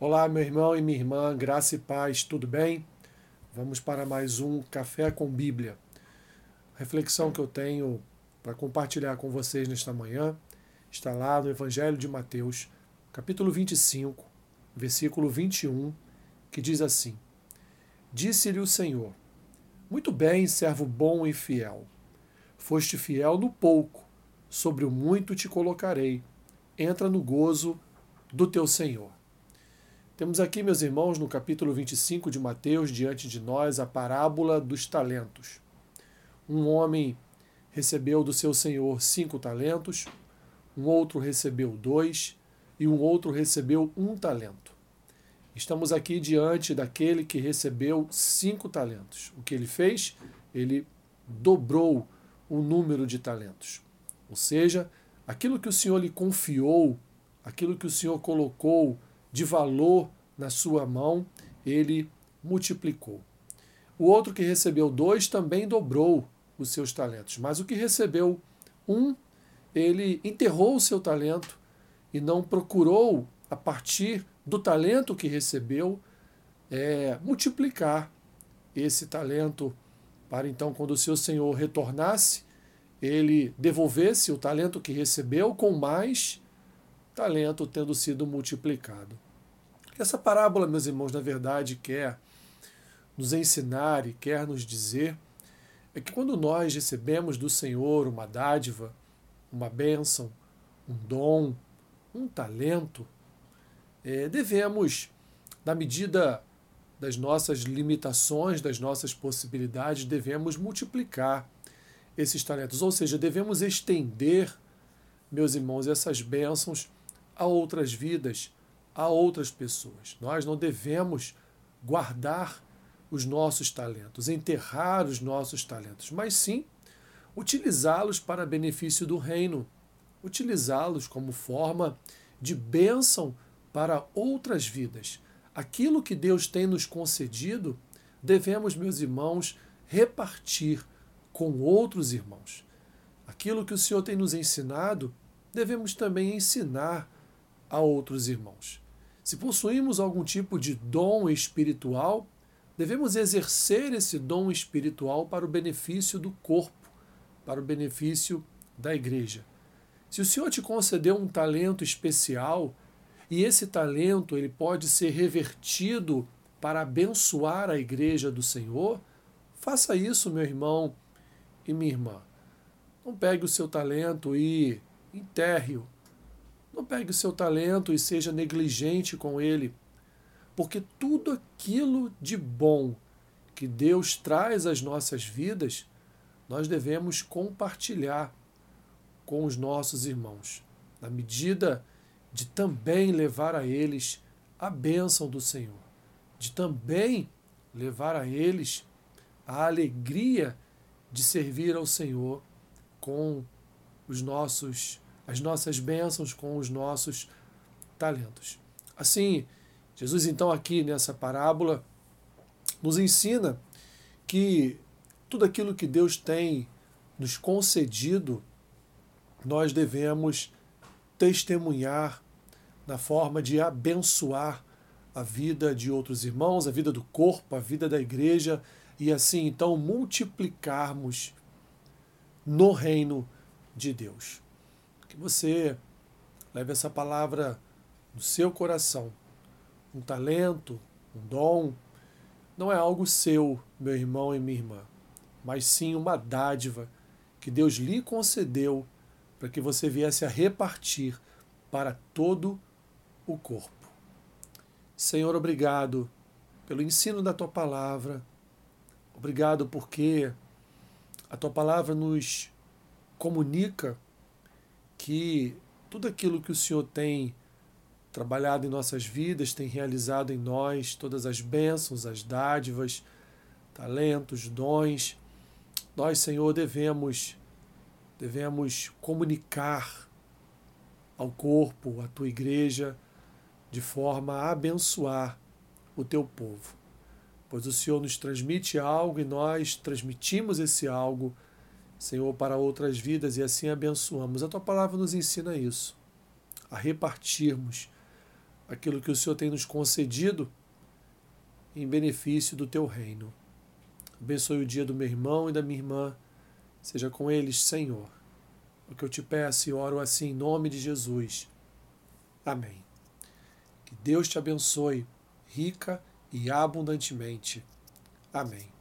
Olá, meu irmão e minha irmã, graça e paz, tudo bem? Vamos para mais um Café com Bíblia. A reflexão que eu tenho para compartilhar com vocês nesta manhã está lá no Evangelho de Mateus, capítulo 25, versículo 21, que diz assim: Disse-lhe o Senhor: Muito bem, servo bom e fiel. Foste fiel no pouco, sobre o muito te colocarei. Entra no gozo do teu Senhor. Temos aqui, meus irmãos, no capítulo 25 de Mateus, diante de nós, a parábola dos talentos. Um homem recebeu do seu senhor cinco talentos, um outro recebeu dois e um outro recebeu um talento. Estamos aqui diante daquele que recebeu cinco talentos. O que ele fez? Ele dobrou o número de talentos. Ou seja, aquilo que o Senhor lhe confiou, aquilo que o Senhor colocou de valor na sua mão, ele multiplicou. O outro que recebeu dois também dobrou os seus talentos, mas o que recebeu um, ele enterrou o seu talento e não procurou, a partir do talento que recebeu, é, multiplicar esse talento para então, quando o seu senhor retornasse, ele devolvesse o talento que recebeu com mais talento tendo sido multiplicado. Essa parábola, meus irmãos, na verdade quer nos ensinar e quer nos dizer é que quando nós recebemos do Senhor uma dádiva, uma bênção, um dom, um talento, é, devemos, na medida das nossas limitações, das nossas possibilidades, devemos multiplicar esses talentos. Ou seja, devemos estender, meus irmãos, essas bênçãos a outras vidas, a outras pessoas. Nós não devemos guardar os nossos talentos, enterrar os nossos talentos, mas sim utilizá-los para benefício do reino, utilizá-los como forma de bênção para outras vidas. Aquilo que Deus tem nos concedido, devemos, meus irmãos, repartir com outros irmãos. Aquilo que o Senhor tem nos ensinado, devemos também ensinar a outros irmãos. Se possuímos algum tipo de dom espiritual, devemos exercer esse dom espiritual para o benefício do corpo, para o benefício da igreja. Se o Senhor te concedeu um talento especial e esse talento ele pode ser revertido para abençoar a igreja do Senhor, faça isso, meu irmão e minha irmã. Não pegue o seu talento e enterre-o não pegue o seu talento e seja negligente com ele, porque tudo aquilo de bom que Deus traz às nossas vidas, nós devemos compartilhar com os nossos irmãos, na medida de também levar a eles a bênção do Senhor, de também levar a eles a alegria de servir ao Senhor com os nossos as nossas bênçãos com os nossos talentos. Assim, Jesus, então, aqui nessa parábola, nos ensina que tudo aquilo que Deus tem nos concedido, nós devemos testemunhar na forma de abençoar a vida de outros irmãos, a vida do corpo, a vida da igreja e assim então multiplicarmos no reino de Deus. Que você leve essa palavra no seu coração. Um talento, um dom, não é algo seu, meu irmão e minha irmã, mas sim uma dádiva que Deus lhe concedeu para que você viesse a repartir para todo o corpo. Senhor, obrigado pelo ensino da tua palavra. Obrigado porque a tua palavra nos comunica que tudo aquilo que o Senhor tem trabalhado em nossas vidas, tem realizado em nós, todas as bênçãos, as dádivas, talentos, dons, nós, Senhor, devemos devemos comunicar ao corpo, à tua igreja, de forma a abençoar o teu povo. Pois o Senhor nos transmite algo e nós transmitimos esse algo Senhor, para outras vidas e assim abençoamos. A tua palavra nos ensina isso, a repartirmos aquilo que o Senhor tem nos concedido em benefício do teu reino. Abençoe o dia do meu irmão e da minha irmã. Seja com eles, Senhor. O que eu te peço e oro assim em nome de Jesus. Amém. Que Deus te abençoe rica e abundantemente. Amém.